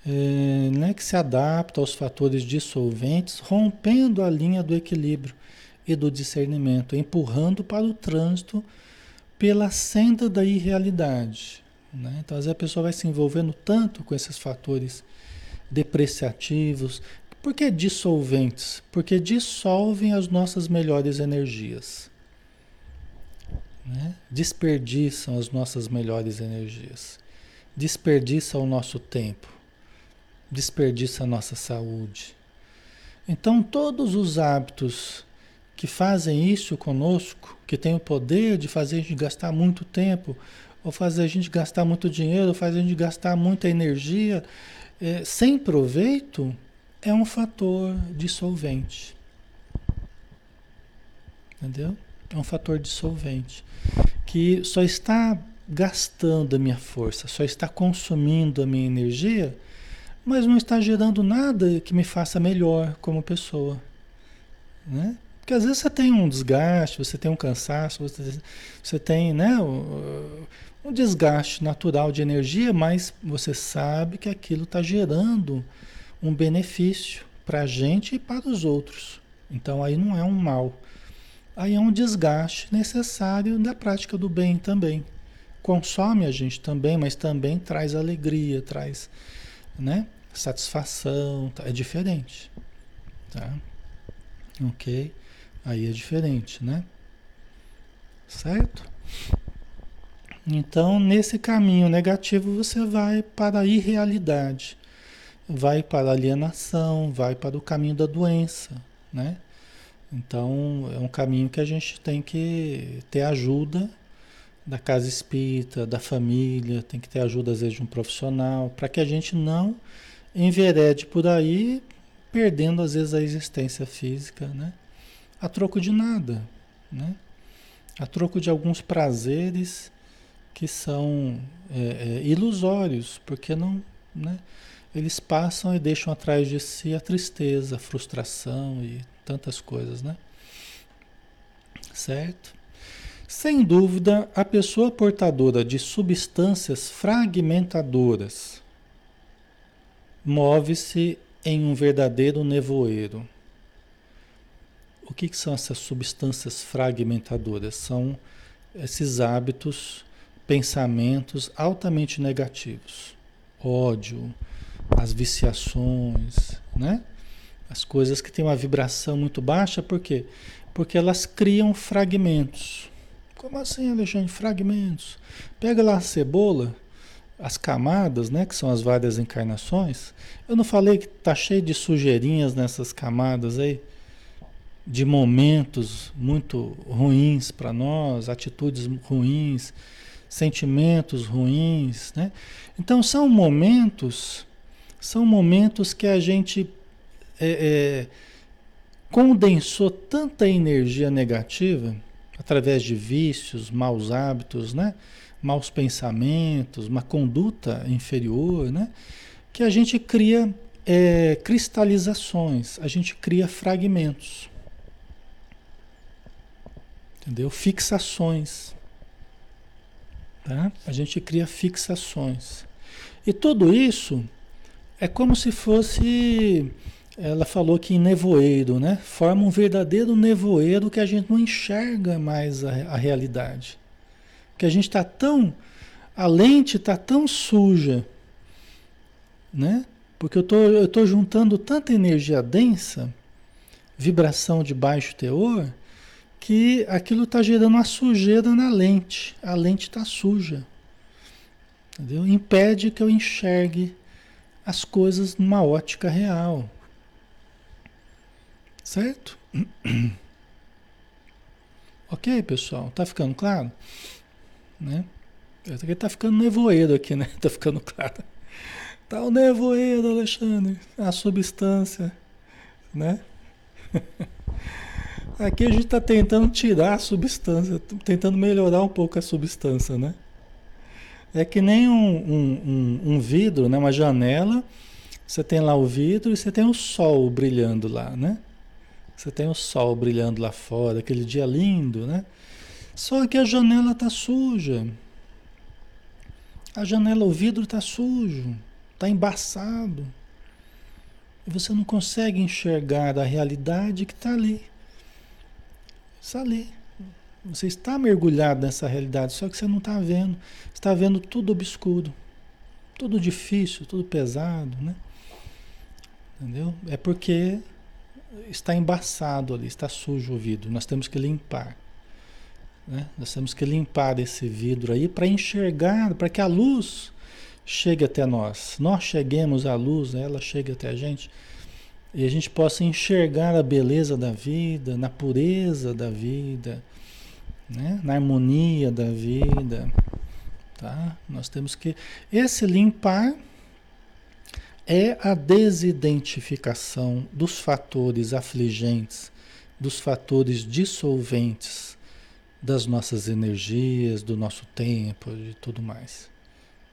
É, né, que se adapta aos fatores dissolventes, rompendo a linha do equilíbrio e do discernimento, empurrando para o trânsito pela senda da irrealidade. Né? Então, às vezes a pessoa vai se envolvendo tanto com esses fatores depreciativos. Por que dissolventes? Porque dissolvem as nossas melhores energias. Né? Desperdiçam as nossas melhores energias. Desperdiçam o nosso tempo. Desperdiça a nossa saúde. Então, todos os hábitos que fazem isso conosco, que tem o poder de fazer a gente gastar muito tempo, ou fazer a gente gastar muito dinheiro, ou fazer a gente gastar muita energia, é, sem proveito, é um fator dissolvente. Entendeu? É um fator dissolvente. Que só está gastando a minha força, só está consumindo a minha energia, mas não está gerando nada que me faça melhor como pessoa. Né? Porque às vezes você tem um desgaste, você tem um cansaço, você, tem né, um, um desgaste natural de energia, mas você sabe que aquilo está gerando um benefício para a gente e para os outros. Então aí não é um mal. Aí é um desgaste necessário da prática do bem também. Consome a gente também, mas também traz alegria, traz né, satisfação, tá? é diferente. Tá? Ok? Aí é diferente, né? Certo? Então, nesse caminho negativo, você vai para a irrealidade, vai para a alienação, vai para o caminho da doença, né? Então, é um caminho que a gente tem que ter ajuda da casa espírita, da família, tem que ter ajuda, às vezes, de um profissional, para que a gente não enverede por aí, perdendo, às vezes, a existência física, né? a troco de nada, né? a troco de alguns prazeres que são é, é, ilusórios, porque não, né? eles passam e deixam atrás de si a tristeza, a frustração e tantas coisas, né? Certo? Sem dúvida, a pessoa portadora de substâncias fragmentadoras move-se em um verdadeiro nevoeiro. O que, que são essas substâncias fragmentadoras? São esses hábitos, pensamentos altamente negativos. Ódio, as viciações, né? As coisas que têm uma vibração muito baixa, por quê? Porque elas criam fragmentos. Como assim, Alexandre? Fragmentos. Pega lá a cebola, as camadas, né, que são as várias encarnações. Eu não falei que tá cheio de sujeirinhas nessas camadas aí? de momentos muito ruins para nós, atitudes ruins, sentimentos ruins, né? Então são momentos, são momentos que a gente é, é, condensou tanta energia negativa através de vícios, maus hábitos, né? maus pensamentos, uma conduta inferior, né? que a gente cria é, cristalizações, a gente cria fragmentos. Entendeu? Fixações. Tá? A gente cria fixações. E tudo isso é como se fosse ela falou que em nevoeiro, né? Forma um verdadeiro nevoeiro que a gente não enxerga mais a, a realidade. Que a gente está tão. A lente está tão suja, né? Porque eu tô, eu tô juntando tanta energia densa, vibração de baixo teor, que aquilo está gerando uma sujeira na lente. A lente está suja. Entendeu? Impede que eu enxergue as coisas numa ótica real. Certo? ok, pessoal? Tá ficando claro? Né? Tá ficando nevoeiro aqui, né? Tá ficando claro. Tá o nevoeiro, Alexandre. A substância, né? Aqui a gente está tentando tirar a substância, tentando melhorar um pouco a substância, né? É que nem um, um, um, um vidro, né? uma janela, você tem lá o vidro e você tem o sol brilhando lá, né? Você tem o sol brilhando lá fora, aquele dia lindo, né? Só que a janela está suja. A janela, o vidro está sujo, está embaçado. E você não consegue enxergar a realidade que está ali. Está ali. Você está mergulhado nessa realidade, só que você não está vendo. Está vendo tudo obscuro, tudo difícil, tudo pesado, né? Entendeu? É porque está embaçado ali, está sujo o vidro. Nós temos que limpar. Né? Nós temos que limpar esse vidro aí para enxergar, para que a luz chegue até nós. Nós cheguemos à luz, ela chegue até a gente e a gente possa enxergar a beleza da vida, na pureza da vida, né? na harmonia da vida. Tá? Nós temos que. Esse limpar é a desidentificação dos fatores afligentes, dos fatores dissolventes das nossas energias, do nosso tempo e tudo mais.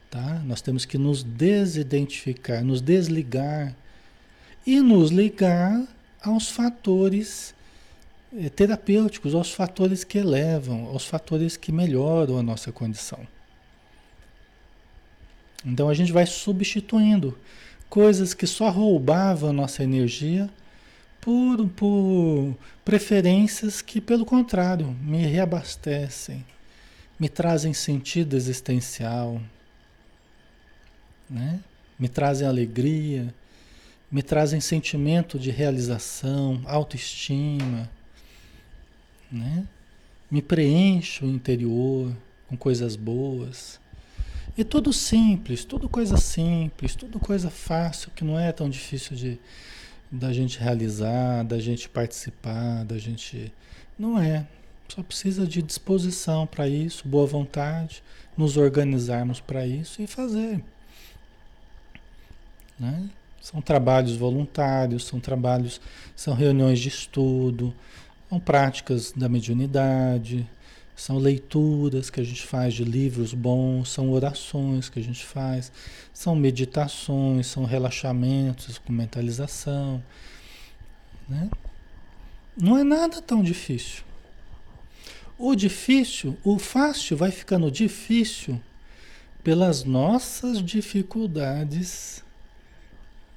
Tá? Nós temos que nos desidentificar, nos desligar e nos ligar aos fatores eh, terapêuticos, aos fatores que elevam, aos fatores que melhoram a nossa condição. Então a gente vai substituindo coisas que só roubavam nossa energia por, por preferências que, pelo contrário, me reabastecem, me trazem sentido existencial, né? me trazem alegria, me trazem sentimento de realização, autoestima, né? me preencho o interior com coisas boas. E tudo simples, tudo coisa simples, tudo coisa fácil, que não é tão difícil de da gente realizar, da gente participar, da gente. Não é. Só precisa de disposição para isso, boa vontade, nos organizarmos para isso e fazer. Né? São trabalhos voluntários, são trabalhos, são reuniões de estudo, são práticas da mediunidade, são leituras que a gente faz de livros bons, são orações que a gente faz, são meditações, são relaxamentos com mentalização. Né? Não é nada tão difícil. O difícil, o fácil vai ficando difícil pelas nossas dificuldades,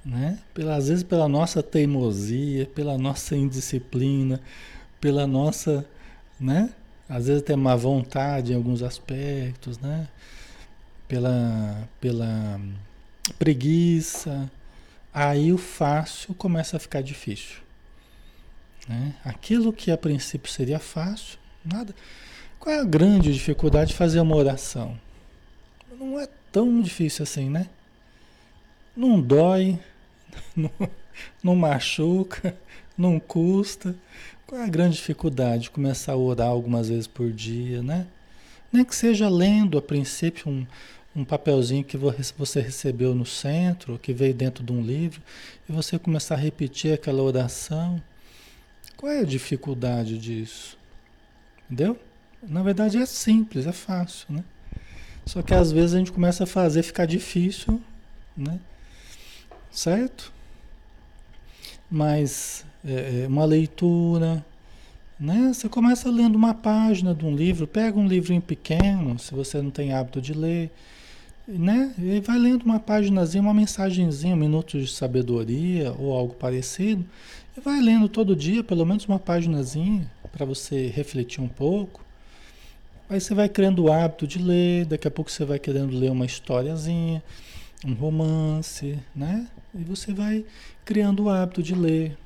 né? Pela, às vezes pela nossa teimosia, pela nossa indisciplina, pela nossa, né? Às vezes tem má vontade em alguns aspectos, né? Pela, pela preguiça. Aí o fácil começa a ficar difícil. Né? Aquilo que a princípio seria fácil, nada. Qual é a grande dificuldade de fazer uma oração? Não é tão difícil assim, né? Não dói, não, não machuca, não custa, Qual é a grande dificuldade? Começar a orar algumas vezes por dia, né? Nem que seja lendo a princípio um, um papelzinho que você recebeu no centro, que veio dentro de um livro, e você começar a repetir aquela oração. Qual é a dificuldade disso? Entendeu? Na verdade é simples, é fácil, né? Só que às vezes a gente começa a fazer ficar difícil, né? Certo? Mas é, é uma leitura, né? Você começa lendo uma página de um livro, pega um livrinho pequeno, se você não tem hábito de ler, né? E vai lendo uma páginazinha, uma mensagenzinha, um minuto de sabedoria ou algo parecido, e vai lendo todo dia, pelo menos uma páginazinha, para você refletir um pouco. Aí você vai criando o hábito de ler, daqui a pouco você vai querendo ler uma historiazinha, um romance, né? E você vai criando o hábito de ler,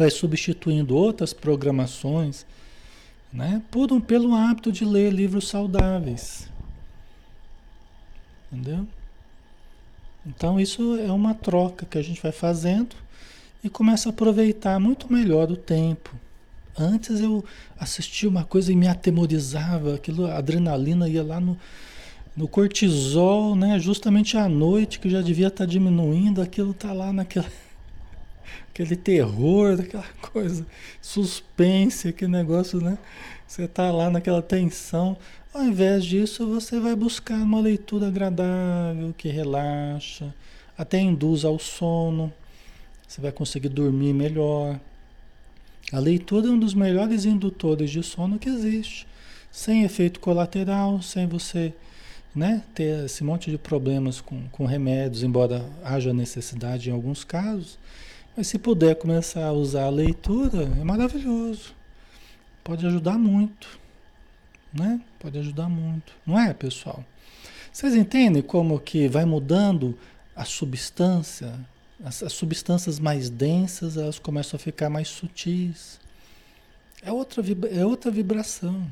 vai substituindo outras programações, né? Por um, pelo hábito de ler livros saudáveis. Entendeu? Então isso é uma troca que a gente vai fazendo e começa a aproveitar muito melhor o tempo. Antes eu assistia uma coisa e me atemorizava, aquilo, a adrenalina ia lá no, no cortisol, né? Justamente à noite, que já devia estar tá diminuindo, aquilo tá lá naquela aquele terror, daquela coisa, suspense, aquele negócio, né? Você tá lá naquela tensão. Ao invés disso, você vai buscar uma leitura agradável, que relaxa, até induz ao sono. Você vai conseguir dormir melhor. A leitura é um dos melhores indutores de sono que existe. Sem efeito colateral, sem você né, ter esse monte de problemas com, com remédios, embora haja necessidade em alguns casos. Mas se puder começar a usar a leitura, é maravilhoso. Pode ajudar muito. Né? Pode ajudar muito. Não é, pessoal? Vocês entendem como que vai mudando a substância as, as, substâncias mais densas elas começam a ficar mais sutis. É outra, é outra vibração.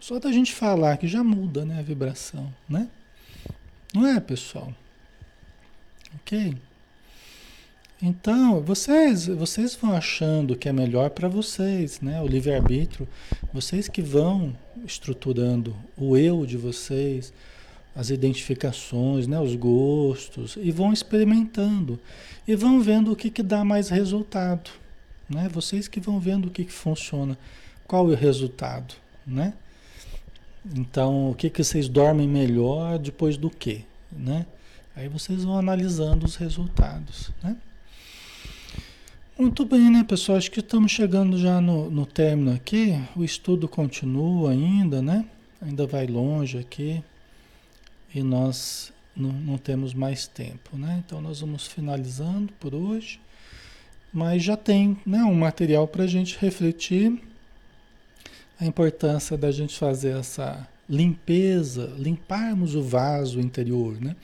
Só da gente falar que já muda né, a vibração, né? Não é, pessoal? Ok? Então, vocês, vocês vão achando que é melhor para vocês, né? O livre-arbítrio, vocês que vão estruturando o eu de vocês, as identificações, né, os gostos, e vão experimentando e vão vendo o que, que dá mais resultado. Né? Vocês que vão vendo o que, que funciona, qual é o resultado. Né? Então, o que, que vocês dormem melhor depois do que? Né? Aí vocês vão analisando os resultados. Né? Muito bem, né, pessoal? Acho que estamos chegando já no, no término aqui. O estudo continua ainda, né? Ainda vai longe aqui e nós não, não, temos mais tempo, né? Então nós vamos finalizando por hoje, mas já tem né, um material para a gente refletir a importância da gente fazer essa limpeza, limparmos o vaso interior, né?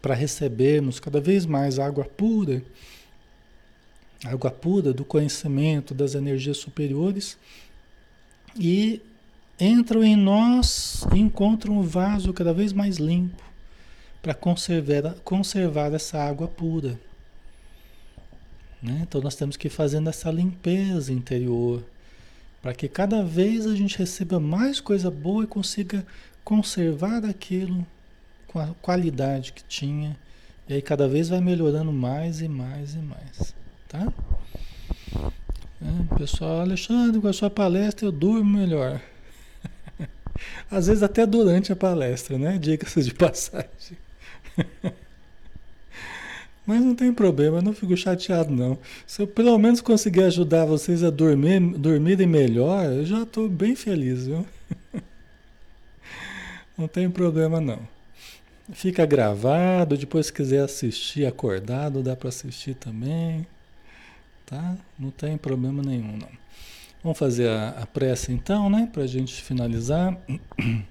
Para recebermos cada vez mais água pura, água pura do conhecimento das energias superiores e entram em nós e encontram o vaso cada vez mais limpo para conservar, conservar essa água pura. Né? Então nós temos que ir fazendo essa limpeza interior para que cada vez a gente receba mais coisa boa e consiga conservar aquilo com a qualidade que tinha. E aí cada vez vai melhorando mais e mais e mais, tá? É, pessoal, Alexandre, com a sua palestra eu durmo melhor. Às vezes até durante a palestra, né? Dicas de passagem. Mas não tem problema, eu não fico chateado não. Se eu pelo menos conseguir ajudar vocês a dormir, dormirem melhor, eu já estou bem feliz, viu? Não tem problema não. Fica gravado, depois se quiser assistir acordado, dá para assistir também, tá? Não tem problema nenhum não. Vamos fazer a, a prece então, né? Para a gente finalizar.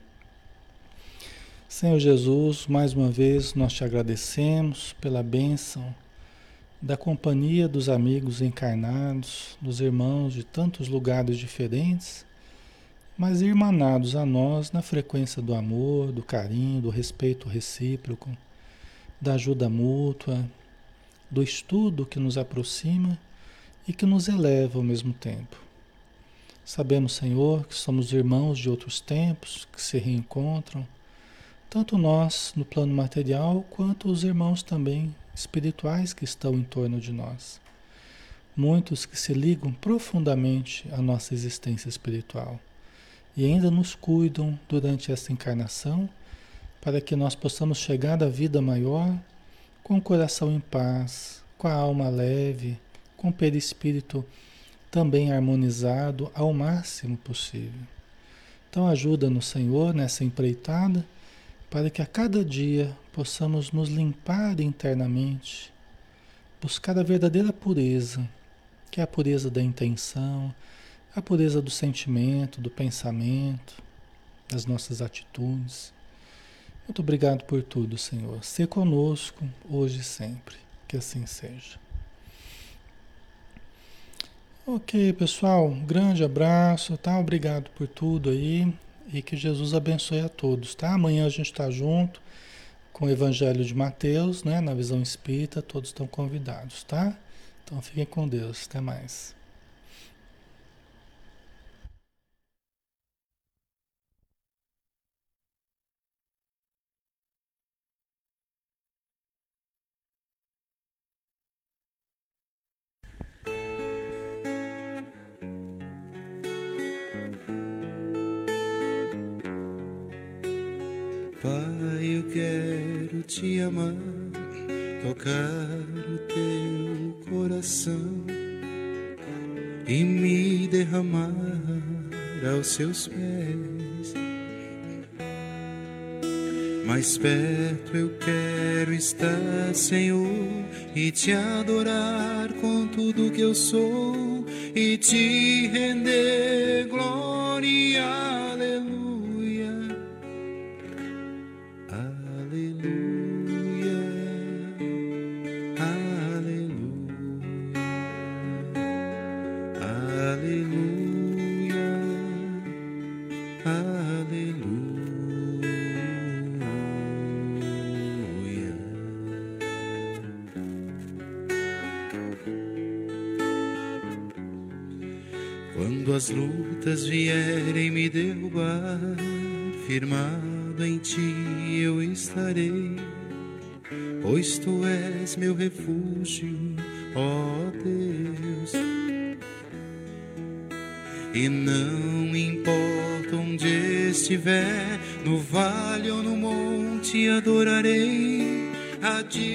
Senhor Jesus, mais uma vez nós te agradecemos pela bênção da companhia dos amigos encarnados, dos irmãos de tantos lugares diferentes, mas irmanados a nós na frequência do amor, do carinho, do respeito recíproco, da ajuda mútua, do estudo que nos aproxima e que nos eleva ao mesmo tempo. Sabemos, Senhor, que somos irmãos de outros tempos que se reencontram, tanto nós no plano material quanto os irmãos também espirituais que estão em torno de nós. Muitos que se ligam profundamente à nossa existência espiritual e ainda nos cuidam durante esta encarnação para que nós possamos chegar à vida maior com o coração em paz, com a alma leve, com o perispírito também harmonizado ao máximo possível. Então ajuda-nos, Senhor, nessa empreitada, para que a cada dia possamos nos limpar internamente, buscar a verdadeira pureza, que é a pureza da intenção, a pureza do sentimento, do pensamento, das nossas atitudes. Muito obrigado por tudo, Senhor. Se conosco hoje e sempre. Que assim seja. Ok, pessoal. Um grande abraço, tá? Obrigado por tudo aí. E que Jesus abençoe a todos, tá? Amanhã a gente está junto com o Evangelho de Mateus, né? Na visão espírita, todos estão convidados, tá? Então fiquem com Deus. Até mais. Amar, tocar o teu coração e me derramar aos seus pés. Mais perto eu quero estar, Senhor, e te adorar com tudo que eu sou e te render glória. Estiver, no vale ou no monte adorarei, a ti